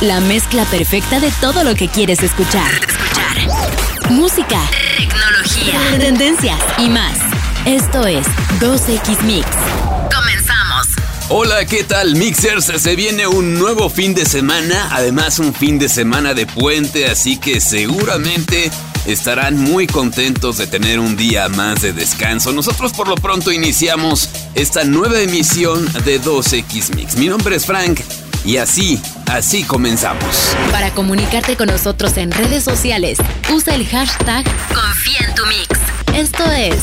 La mezcla perfecta de todo lo que quieres escuchar. Escuchar. Música, tecnología, tendencias y más. Esto es 2X Mix. Comenzamos. Hola, ¿qué tal Mixers? Se viene un nuevo fin de semana, además un fin de semana de puente, así que seguramente estarán muy contentos de tener un día más de descanso. Nosotros por lo pronto iniciamos esta nueva emisión de 2X Mix. Mi nombre es Frank y así, así comenzamos. Para comunicarte con nosotros en redes sociales, usa el hashtag Confía en tu Mix. Esto es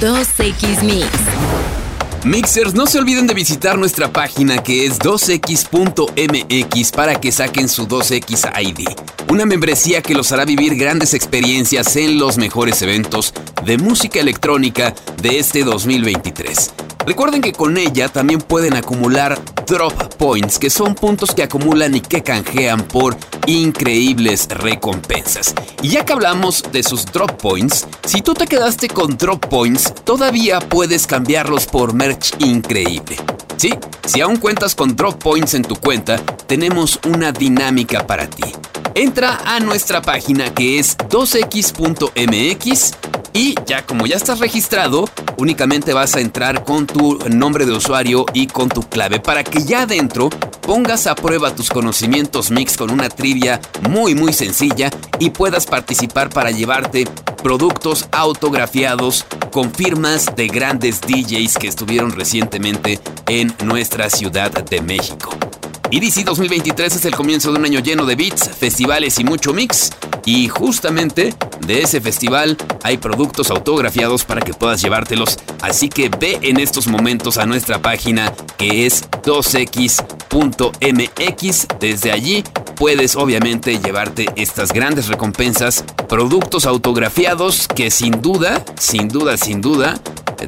2X Mix. Mixers, no se olviden de visitar nuestra página que es 2x.mx para que saquen su 2x ID, una membresía que los hará vivir grandes experiencias en los mejores eventos de música electrónica de este 2023. Recuerden que con ella también pueden acumular drop points, que son puntos que acumulan y que canjean por increíbles recompensas. Y ya que hablamos de sus drop points, si tú te quedaste con drop points, todavía puedes cambiarlos por merch increíble. Sí, si aún cuentas con drop points en tu cuenta, tenemos una dinámica para ti. Entra a nuestra página que es 2x.mx y ya como ya estás registrado, únicamente vas a entrar con tu nombre de usuario y con tu clave para que ya adentro pongas a prueba tus conocimientos mix con una trivia muy muy sencilla y puedas participar para llevarte productos autografiados con firmas de grandes DJs que estuvieron recientemente en nuestra Ciudad de México. EDC 2023 es el comienzo de un año lleno de beats, festivales y mucho mix. Y justamente de ese festival hay productos autografiados para que puedas llevártelos. Así que ve en estos momentos a nuestra página que es 2x.mx. Desde allí puedes obviamente llevarte estas grandes recompensas, productos autografiados que sin duda, sin duda, sin duda,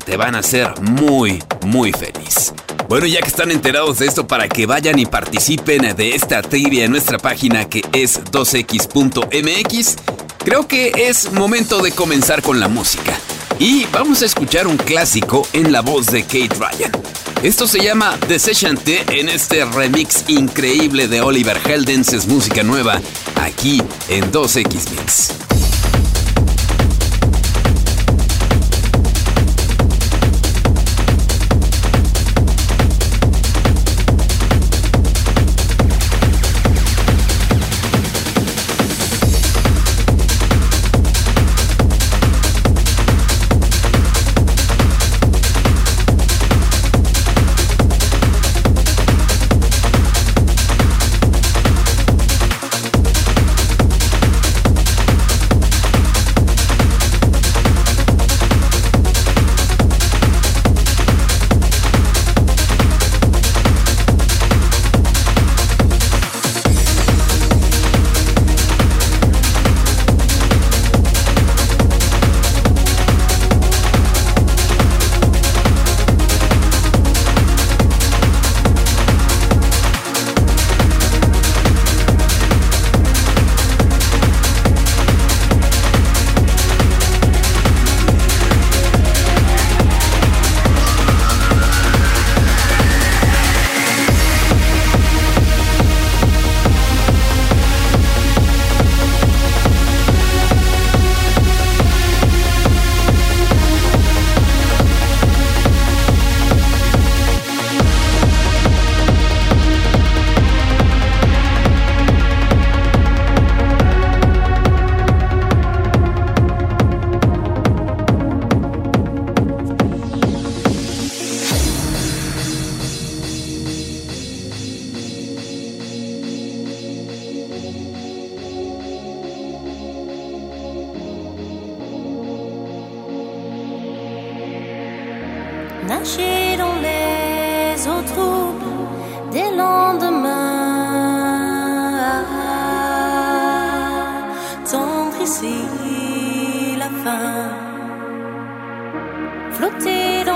te van a hacer muy, muy feliz. Bueno, ya que están enterados de esto, para que vayan y participen de esta trivia en nuestra página que es 2x.mx, creo que es momento de comenzar con la música. Y vamos a escuchar un clásico en la voz de Kate Ryan. Esto se llama T en este remix increíble de Oliver Heldens, es música nueva, aquí en 2X Mix. des lendemains. Tendre ici la fin, flotter dans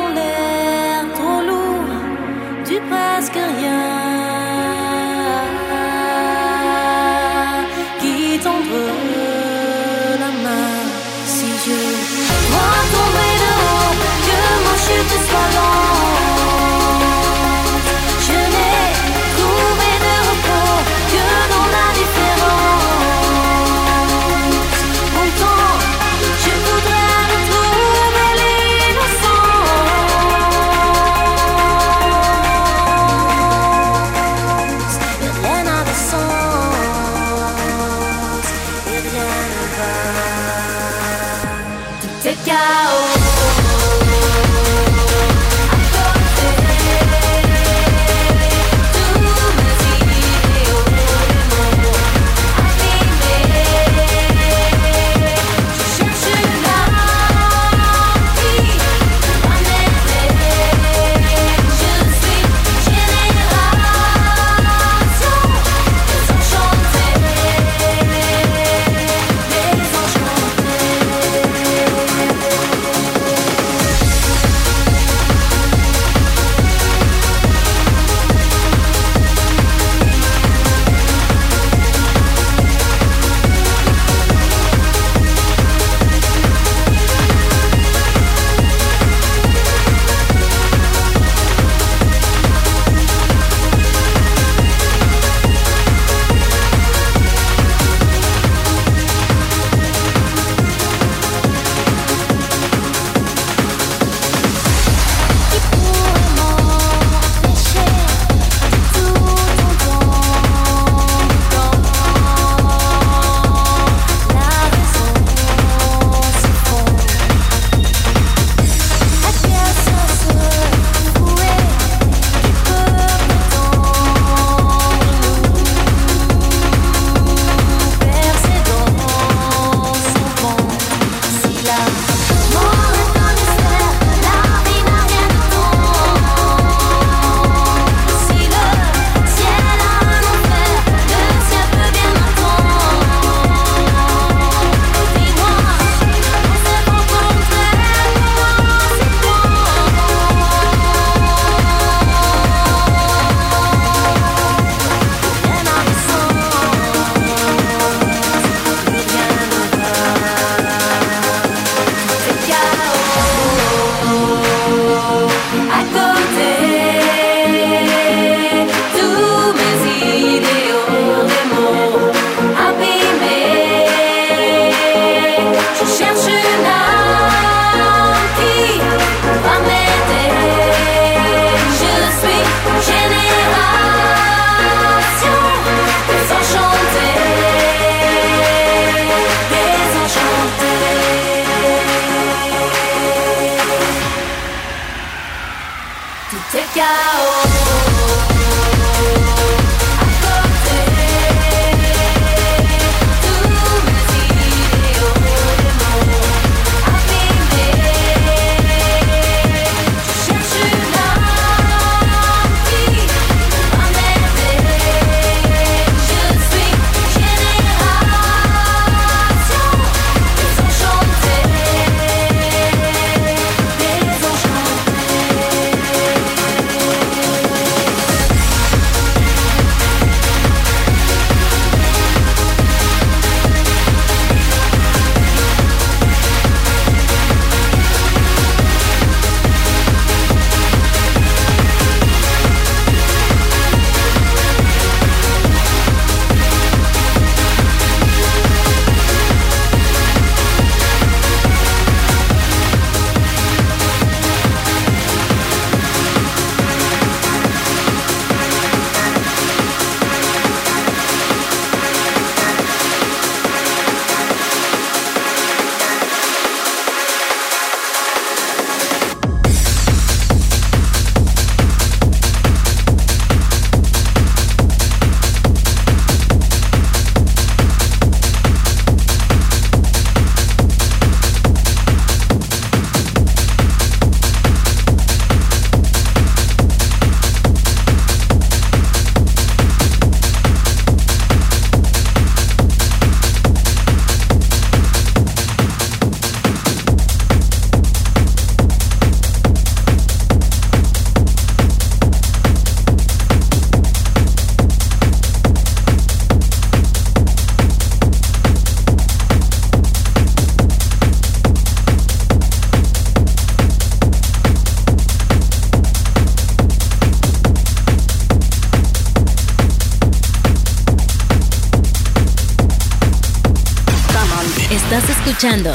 escuchando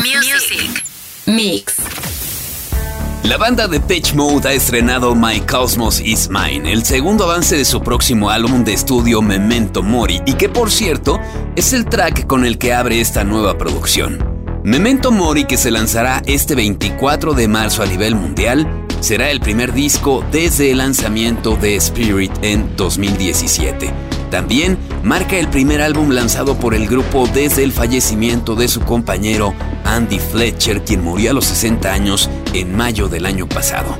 Music. Mix. La banda de Pitch Mode ha estrenado My Cosmos Is Mine, el segundo avance de su próximo álbum de estudio Memento Mori, y que por cierto es el track con el que abre esta nueva producción. Memento Mori, que se lanzará este 24 de marzo a nivel mundial, será el primer disco desde el lanzamiento de Spirit en 2017. También marca el primer álbum lanzado por el grupo desde el fallecimiento de su compañero Andy Fletcher, quien murió a los 60 años en mayo del año pasado.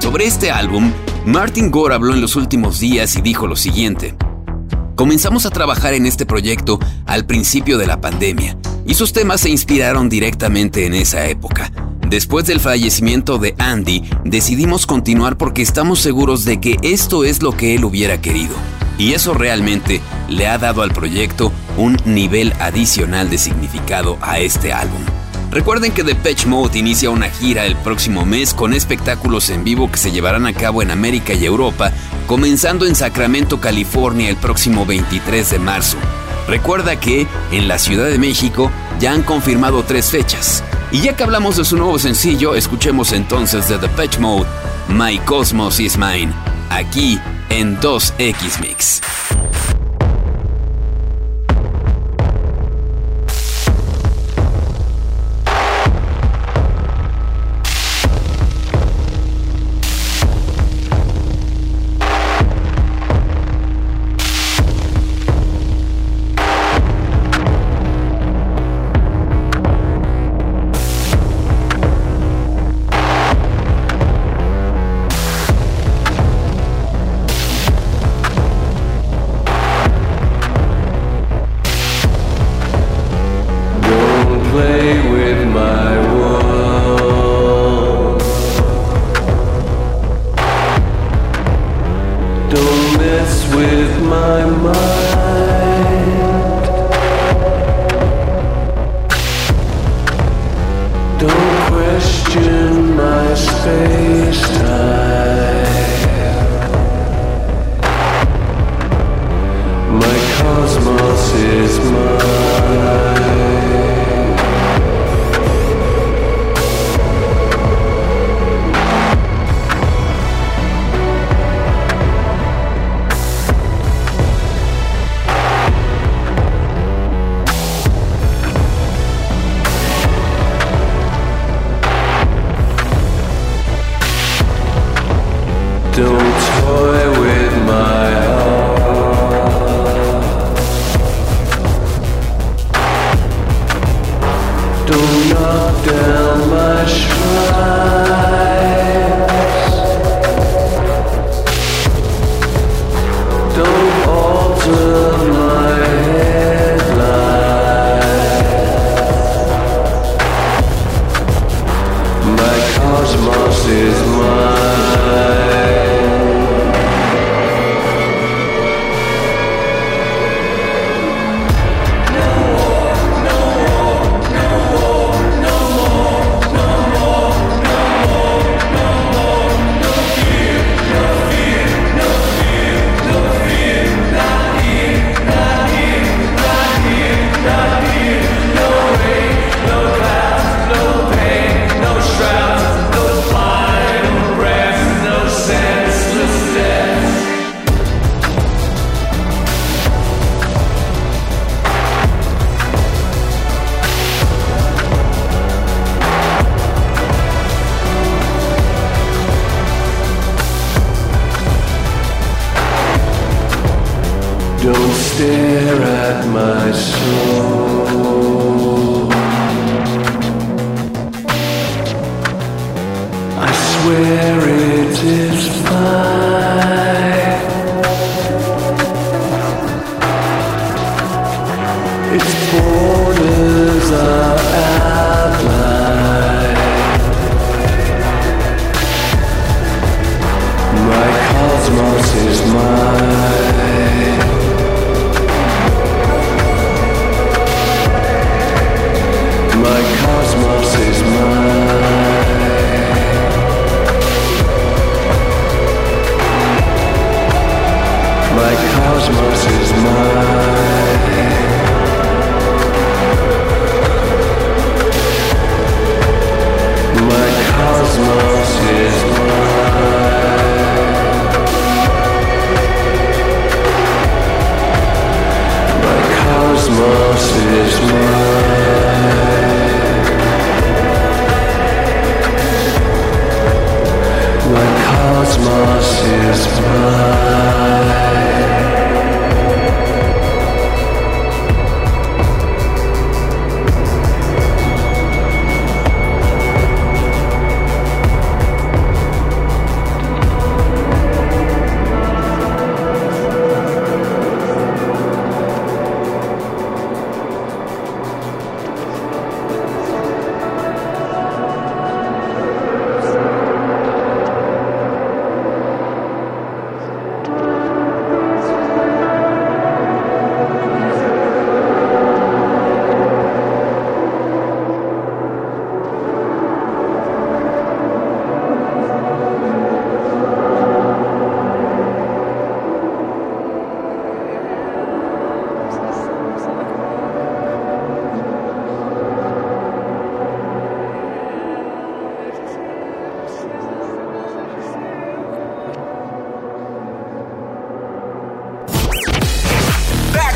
Sobre este álbum, Martin Gore habló en los últimos días y dijo lo siguiente. Comenzamos a trabajar en este proyecto al principio de la pandemia, y sus temas se inspiraron directamente en esa época. Después del fallecimiento de Andy, decidimos continuar porque estamos seguros de que esto es lo que él hubiera querido. Y eso realmente le ha dado al proyecto un nivel adicional de significado a este álbum. Recuerden que The Patch Mode inicia una gira el próximo mes con espectáculos en vivo que se llevarán a cabo en América y Europa, comenzando en Sacramento, California el próximo 23 de marzo. Recuerda que en la Ciudad de México ya han confirmado tres fechas. Y ya que hablamos de su nuevo sencillo, escuchemos entonces de The Patch Mode, My Cosmos is Mine, aquí en 2X Mix. Cosmos is mine.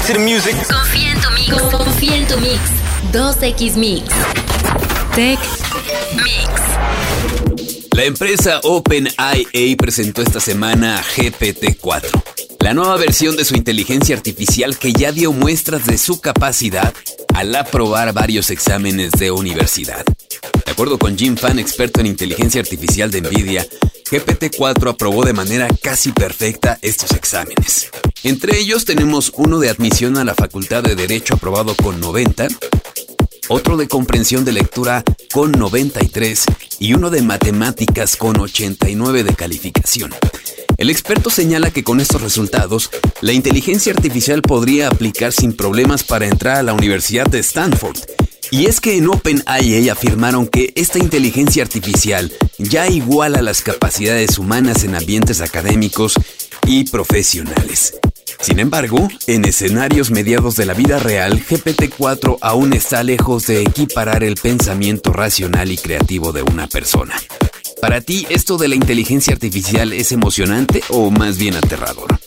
Confía en tu mix. Confía en tu mix. 2X Mix. Tech Mix. La empresa OpenIA presentó esta semana GPT-4, la nueva versión de su inteligencia artificial que ya dio muestras de su capacidad al aprobar varios exámenes de universidad. De acuerdo con Jim Fan, experto en inteligencia artificial de Nvidia, GPT-4 aprobó de manera casi perfecta estos exámenes. Entre ellos tenemos uno de admisión a la Facultad de Derecho aprobado con 90, otro de comprensión de lectura con 93 y uno de matemáticas con 89 de calificación. El experto señala que con estos resultados, la inteligencia artificial podría aplicar sin problemas para entrar a la Universidad de Stanford y es que en OpenIA afirmaron que esta inteligencia artificial ya iguala las capacidades humanas en ambientes académicos y profesionales. Sin embargo, en escenarios mediados de la vida real, GPT-4 aún está lejos de equiparar el pensamiento racional y creativo de una persona. ¿Para ti esto de la inteligencia artificial es emocionante o más bien aterrador?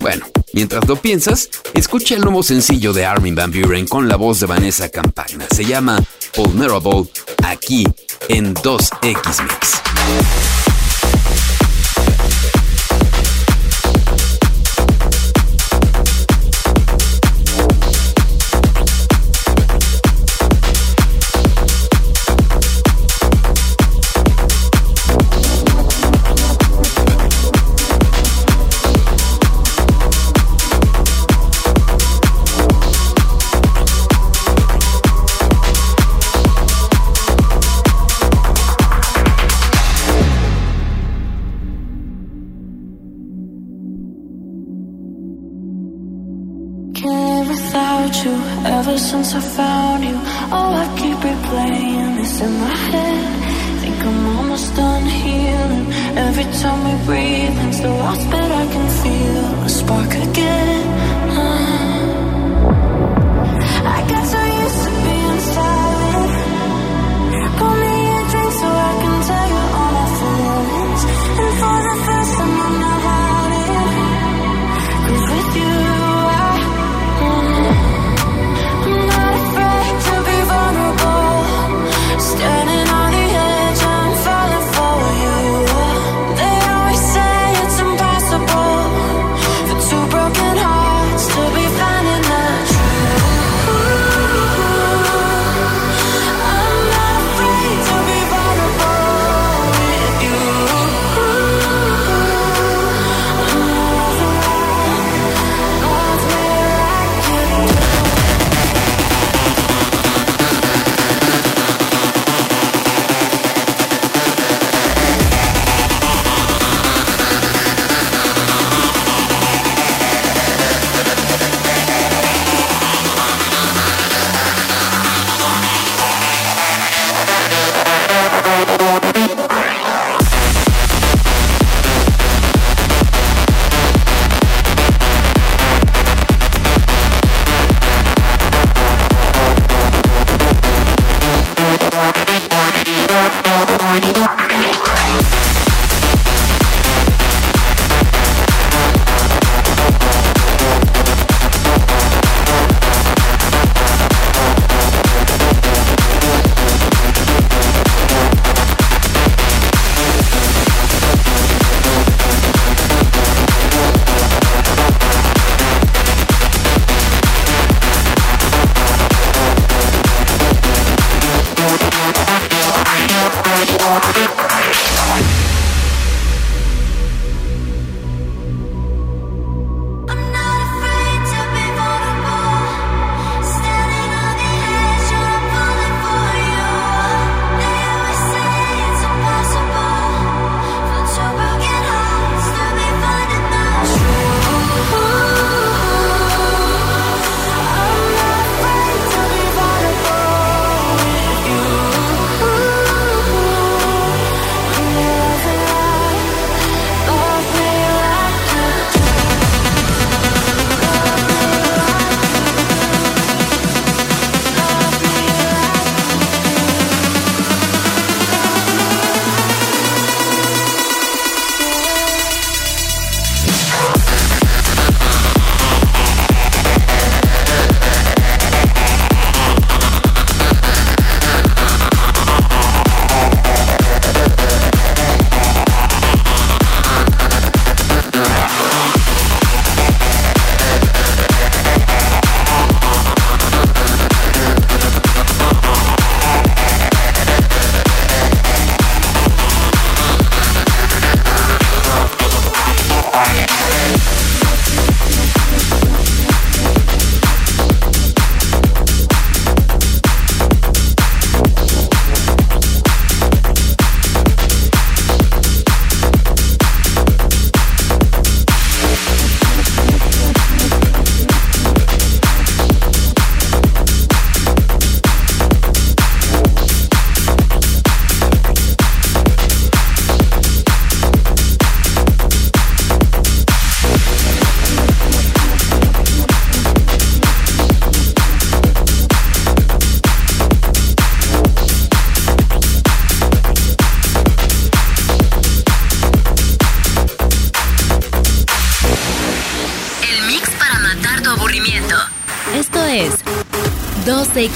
Bueno, mientras lo piensas, escucha el nuevo sencillo de Armin Van Buren con la voz de Vanessa Campagna. Se llama Vulnerable, aquí en 2X Mix.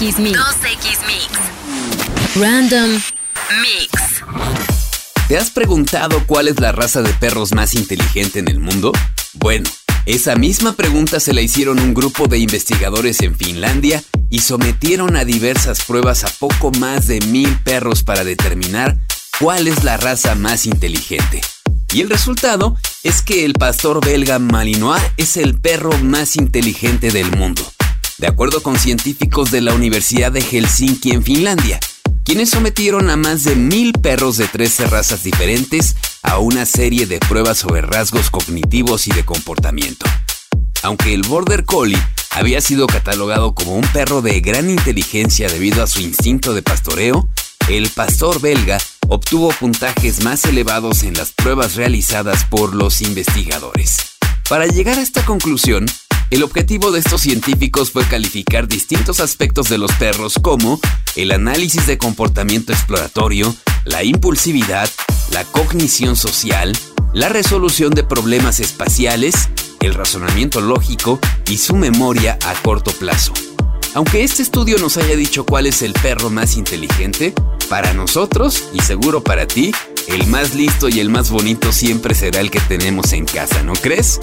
2X Mix. 2X Mix. Random Mix. ¿Te has preguntado cuál es la raza de perros más inteligente en el mundo? Bueno, esa misma pregunta se la hicieron un grupo de investigadores en Finlandia y sometieron a diversas pruebas a poco más de mil perros para determinar cuál es la raza más inteligente. Y el resultado es que el pastor belga Malinois es el perro más inteligente del mundo, de acuerdo con científicos de la Universidad de Helsinki en Finlandia, quienes sometieron a más de mil perros de 13 razas diferentes a una serie de pruebas sobre rasgos cognitivos y de comportamiento. Aunque el Border Collie había sido catalogado como un perro de gran inteligencia debido a su instinto de pastoreo, el pastor belga obtuvo puntajes más elevados en las pruebas realizadas por los investigadores. Para llegar a esta conclusión, el objetivo de estos científicos fue calificar distintos aspectos de los perros como el análisis de comportamiento exploratorio, la impulsividad, la cognición social, la resolución de problemas espaciales, el razonamiento lógico y su memoria a corto plazo. Aunque este estudio nos haya dicho cuál es el perro más inteligente, para nosotros, y seguro para ti, el más listo y el más bonito siempre será el que tenemos en casa, ¿no crees?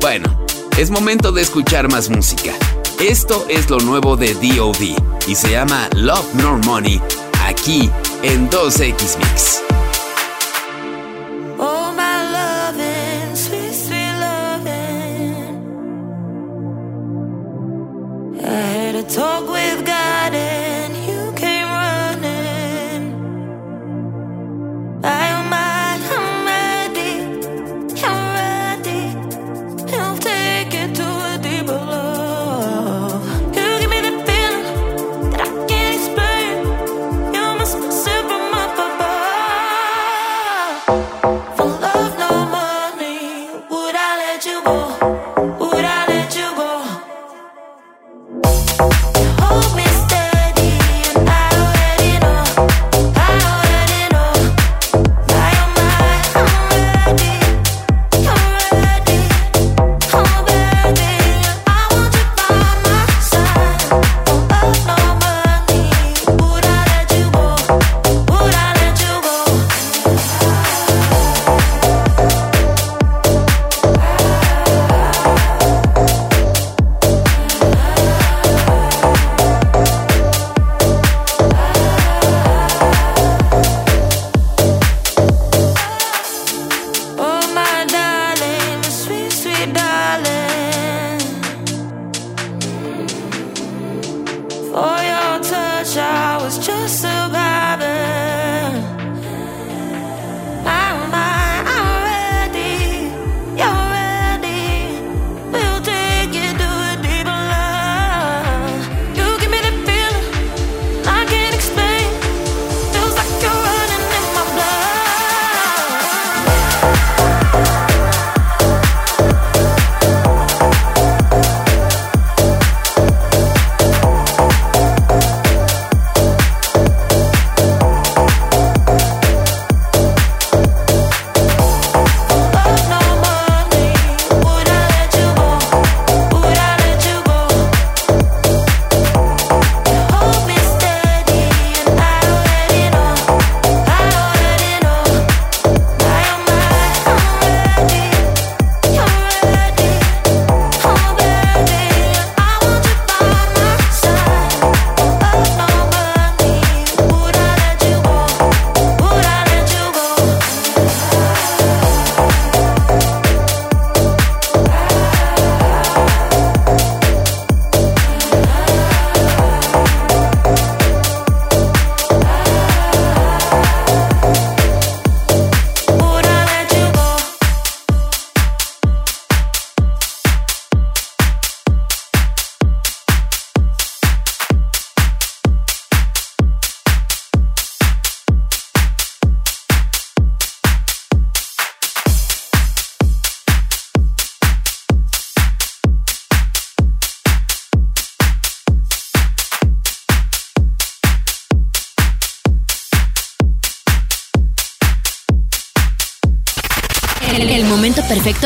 Bueno, es momento de escuchar más música. Esto es lo nuevo de DOD y se llama Love Nor Money aquí en 2X Mix.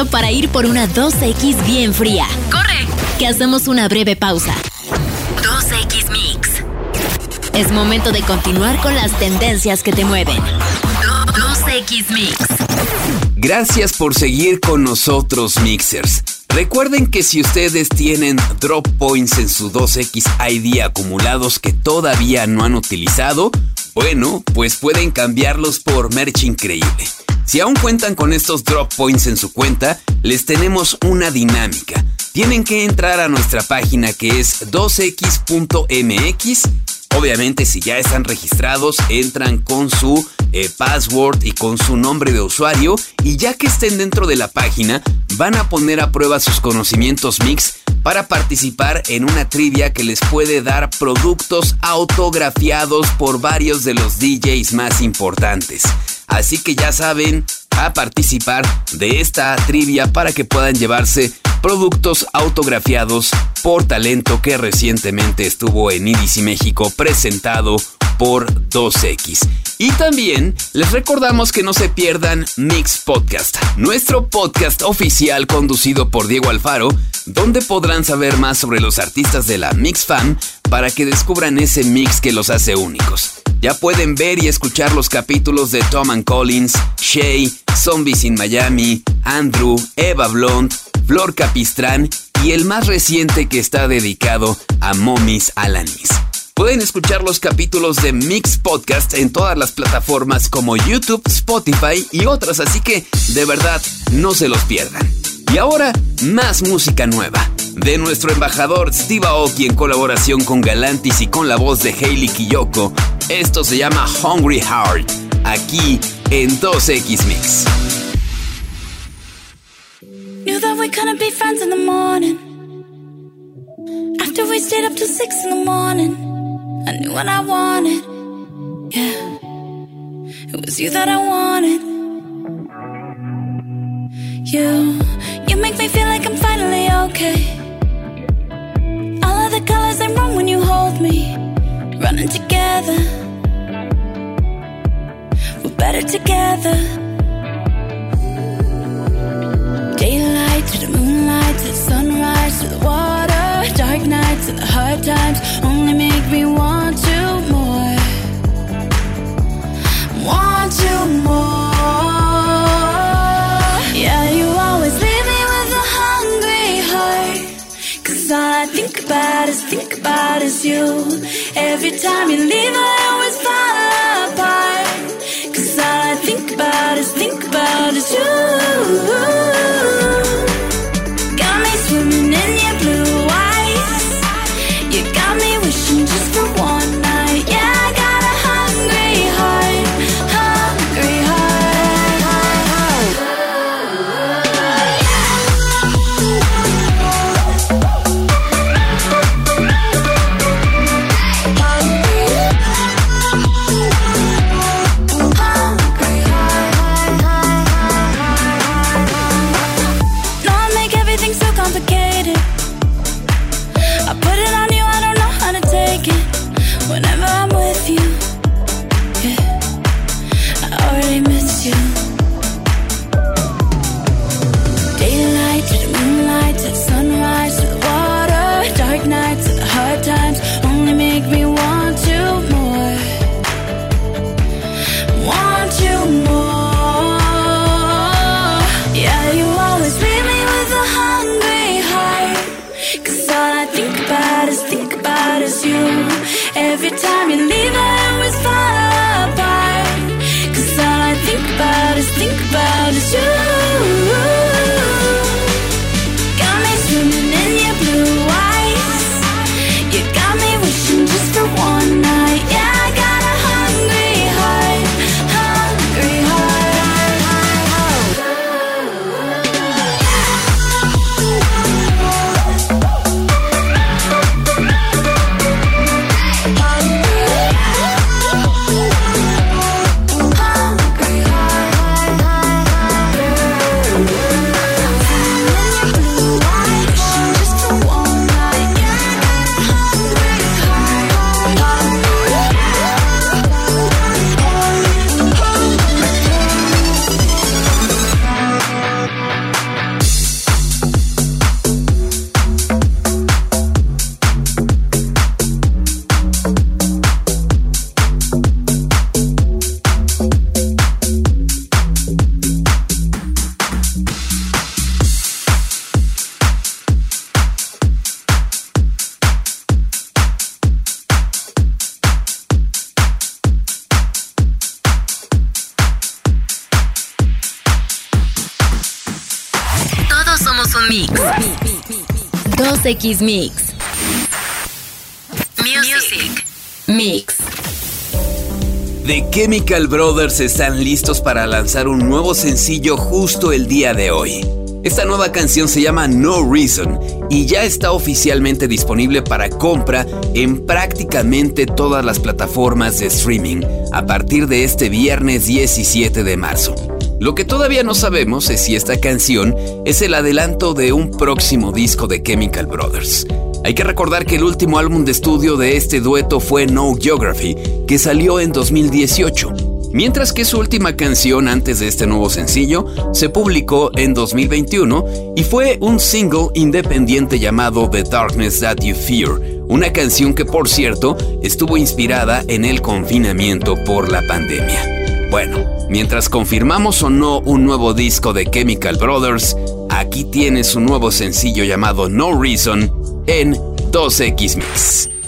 Para ir por una 2X bien fría. ¡Corre! Que hacemos una breve pausa. 2X Mix. Es momento de continuar con las tendencias que te mueven. 2X Mix. Gracias por seguir con nosotros, Mixers. Recuerden que si ustedes tienen drop points en su 2X ID acumulados que todavía no han utilizado, bueno, pues pueden cambiarlos por merch increíble. Si aún cuentan con estos drop points en su cuenta, les tenemos una dinámica. Tienen que entrar a nuestra página que es 2x.mx. Obviamente si ya están registrados, entran con su eh, password y con su nombre de usuario y ya que estén dentro de la página, van a poner a prueba sus conocimientos mix para participar en una trivia que les puede dar productos autografiados por varios de los DJs más importantes. Así que ya saben, a participar de esta trivia para que puedan llevarse productos autografiados por talento que recientemente estuvo en IDC México presentado por 2X. Y también les recordamos que no se pierdan Mix Podcast, nuestro podcast oficial conducido por Diego Alfaro, donde podrán saber más sobre los artistas de la Mix Fan para que descubran ese mix que los hace únicos. Ya pueden ver y escuchar los capítulos de Tom and Collins, Shay, Zombies in Miami, Andrew, Eva Blond, Flor Capistrán y el más reciente que está dedicado a Momis Alanis. Pueden escuchar los capítulos de Mix Podcast en todas las plataformas como YouTube, Spotify y otras, así que de verdad no se los pierdan. Y ahora, más música nueva. De nuestro embajador Steve Aoki en colaboración con Galantis y con la voz de Hailey Kiyoko. Esto se llama Hungry Heart, aquí en 2X Mix. I knew what I wanted. Yeah, it was you that I wanted. You, you make me feel like I'm finally okay. All of the colors they run when you hold me, running together. We're better together. Daylight to the moonlight to the sunrise to the water. Dark nights and the hard times only make me want you more. Want you more. Yeah, you always leave me with a hungry heart. Cause all I think about is, think about is you. Every time you leave, I 2X Mix. Music. Mix. The Chemical Brothers están listos para lanzar un nuevo sencillo justo el día de hoy. Esta nueva canción se llama No Reason y ya está oficialmente disponible para compra en prácticamente todas las plataformas de streaming a partir de este viernes 17 de marzo. Lo que todavía no sabemos es si esta canción es el adelanto de un próximo disco de Chemical Brothers. Hay que recordar que el último álbum de estudio de este dueto fue No Geography, que salió en 2018 mientras que su última canción antes de este nuevo sencillo se publicó en 2021 y fue un single independiente llamado The Darkness That You Fear, una canción que por cierto estuvo inspirada en el confinamiento por la pandemia. Bueno, mientras confirmamos o no un nuevo disco de Chemical Brothers, aquí tienes su nuevo sencillo llamado No Reason en 2X Mix.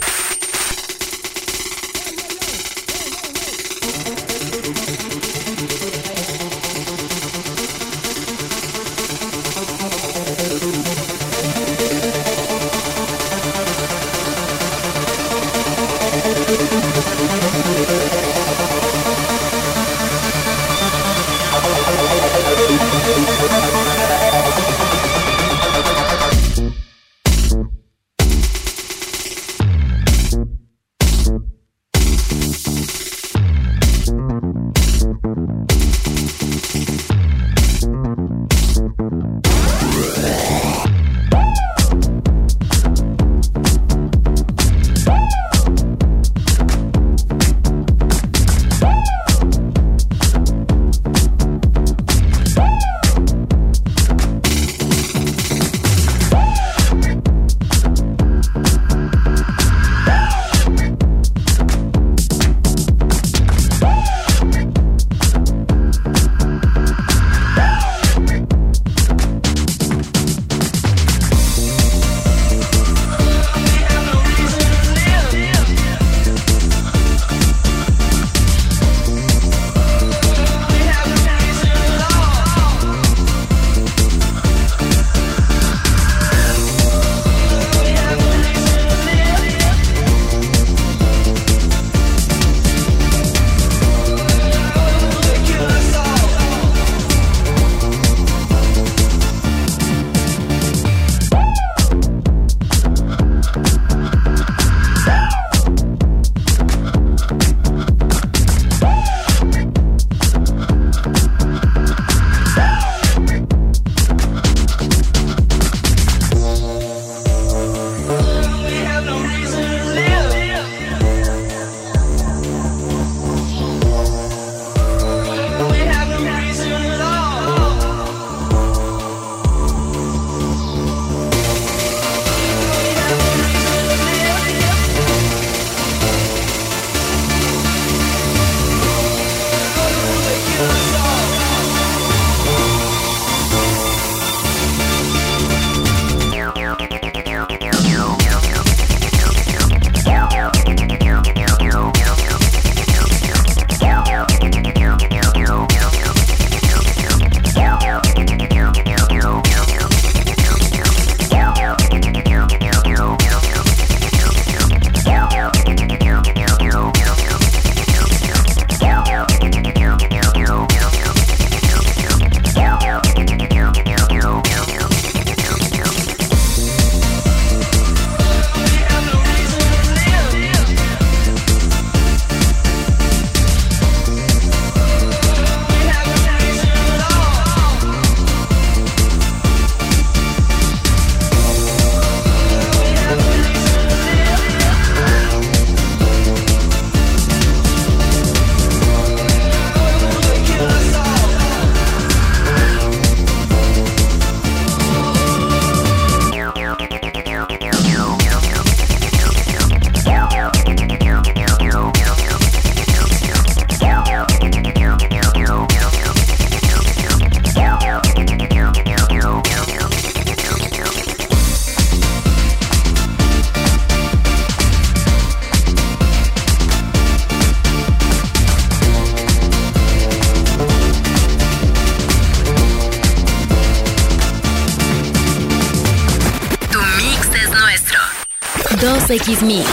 X Mix.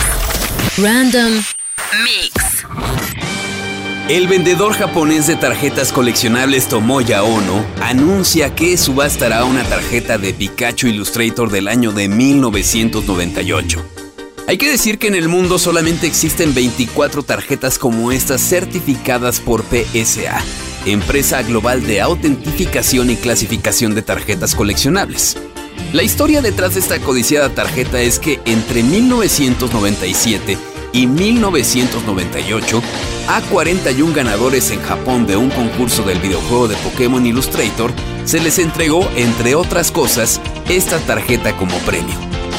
Random Mix. El vendedor japonés de tarjetas coleccionables Tomoya Ono anuncia que subastará una tarjeta de Pikachu Illustrator del año de 1998. Hay que decir que en el mundo solamente existen 24 tarjetas como estas certificadas por PSA, empresa global de autentificación y clasificación de tarjetas coleccionables. La historia detrás de esta codiciada tarjeta es que entre 1997 y 1998, a 41 ganadores en Japón de un concurso del videojuego de Pokémon Illustrator se les entregó, entre otras cosas, esta tarjeta como premio,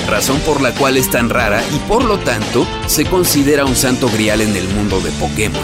razón por la cual es tan rara y por lo tanto se considera un santo grial en el mundo de Pokémon.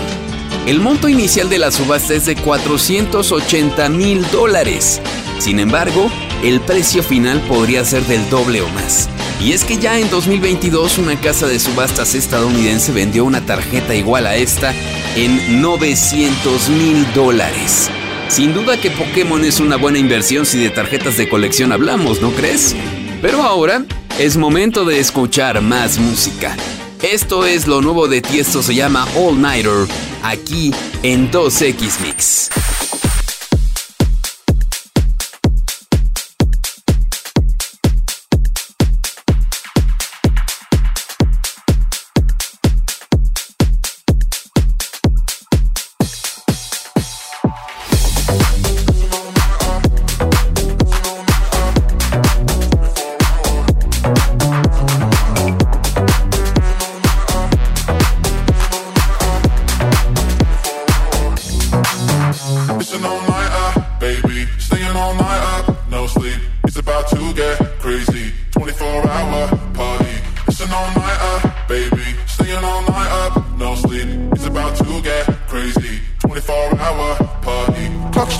El monto inicial de la subasta es de 480 mil dólares. Sin embargo, el precio final podría ser del doble o más. Y es que ya en 2022 una casa de subastas estadounidense vendió una tarjeta igual a esta en 900 mil dólares. Sin duda que Pokémon es una buena inversión si de tarjetas de colección hablamos, ¿no crees? Pero ahora es momento de escuchar más música. Esto es lo nuevo de Tiesto, se llama All Nighter, aquí en 2X Mix.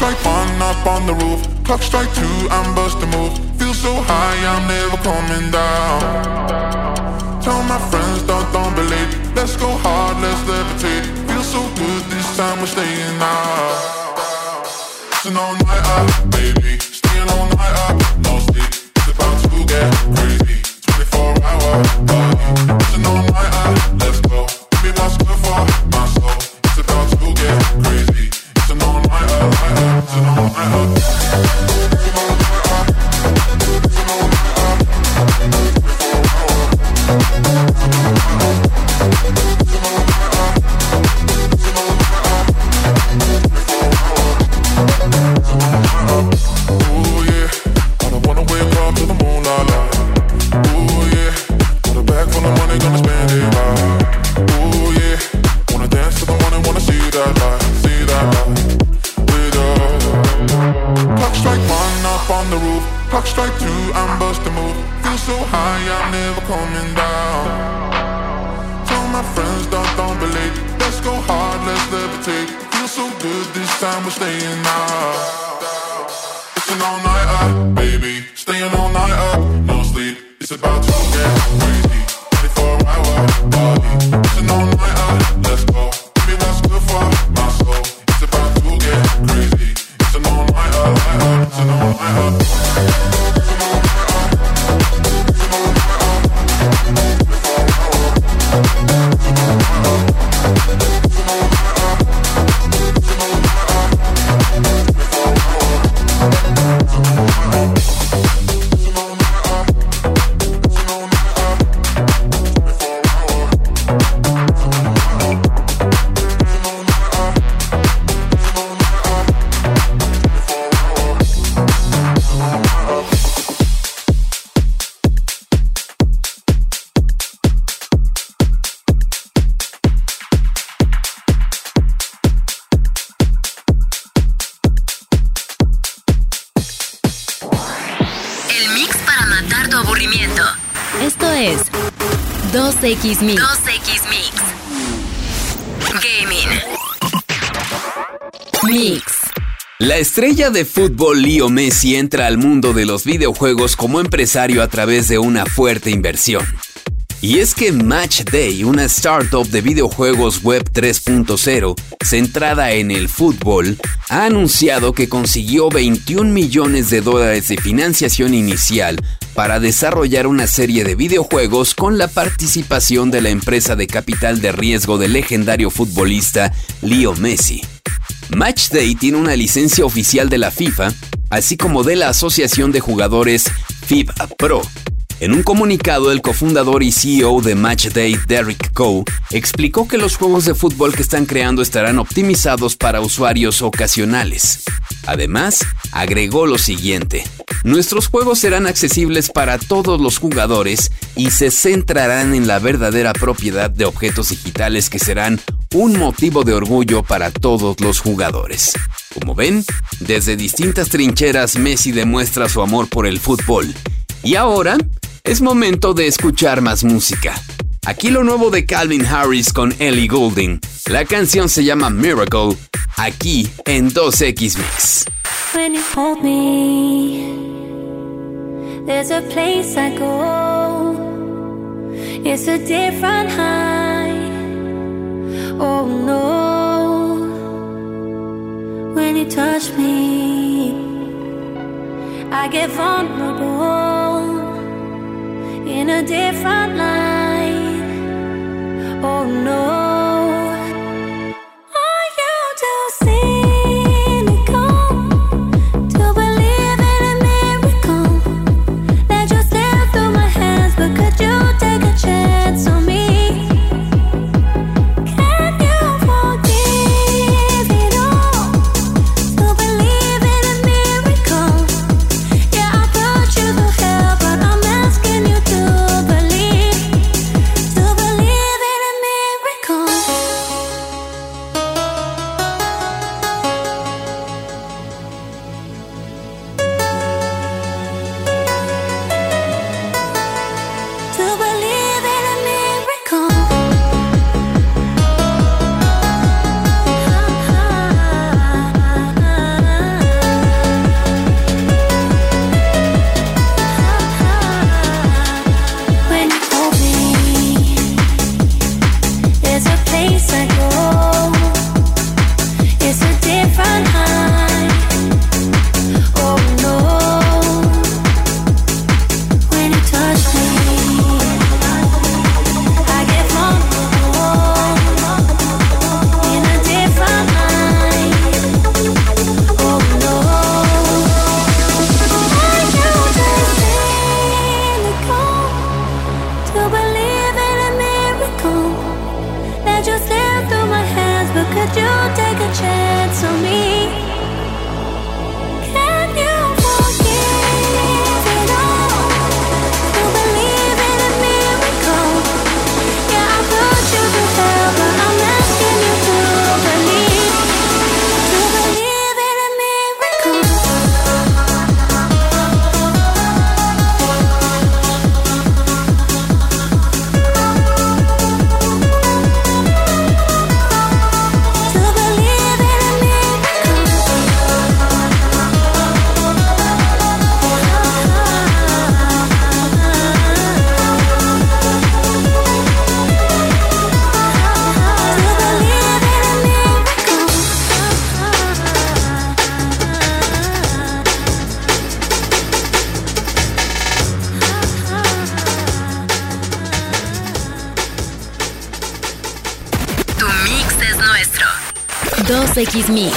strike one up on the roof. Clock strike two, I'm busting moves. Feel so high, I'm never coming down. Tell my friends, don't, don't be late. Let's go hard, let's levitate. Feel so good, this time we're staying out. Staying an all-nighter, baby. Staying all-nighter, no sleep. It's about to get x estrella de fútbol Leo Messi entra al mundo de los videojuegos como empresario a través de una fuerte inversión. Y es que Match Day, una startup de videojuegos web 3.0 centrada en el fútbol, ha anunciado que consiguió 21 millones de dólares de financiación inicial para desarrollar una serie de videojuegos con la participación de la empresa de capital de riesgo del legendario futbolista Leo Messi. Matchday tiene una licencia oficial de la FIFA, así como de la Asociación de Jugadores FIBA Pro. En un comunicado, el cofundador y CEO de Matchday, Derek Coe, explicó que los juegos de fútbol que están creando estarán optimizados para usuarios ocasionales. Además, agregó lo siguiente. Nuestros juegos serán accesibles para todos los jugadores y se centrarán en la verdadera propiedad de objetos digitales que serán un motivo de orgullo para todos los jugadores. Como ven, desde distintas trincheras Messi demuestra su amor por el fútbol. Y ahora es momento de escuchar más música. Aquí lo nuevo de Calvin Harris con Ellie Goulding. La canción se llama Miracle, aquí en 2X Mix. Oh no. When you touch me, I get vulnerable in a different light. Oh no. Are you cynical 2X Mix.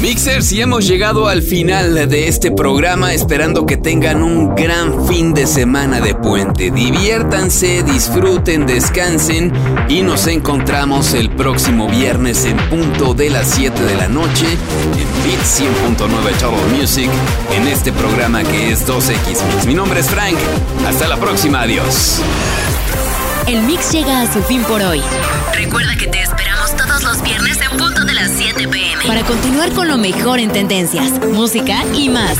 Mixers, y hemos llegado al final de este programa esperando que tengan un gran fin de semana de puente. Diviértanse, disfruten, descansen y nos encontramos el próximo viernes en punto de las 7 de la noche en Beat 100.9 Total Music en este programa que es 2X Mix. Mi nombre es Frank. Hasta la próxima. Adiós. El mix llega a su fin por hoy. Recuerda que te esperamos todos los viernes en punto de las 7 pm para continuar con lo mejor en tendencias, música y más.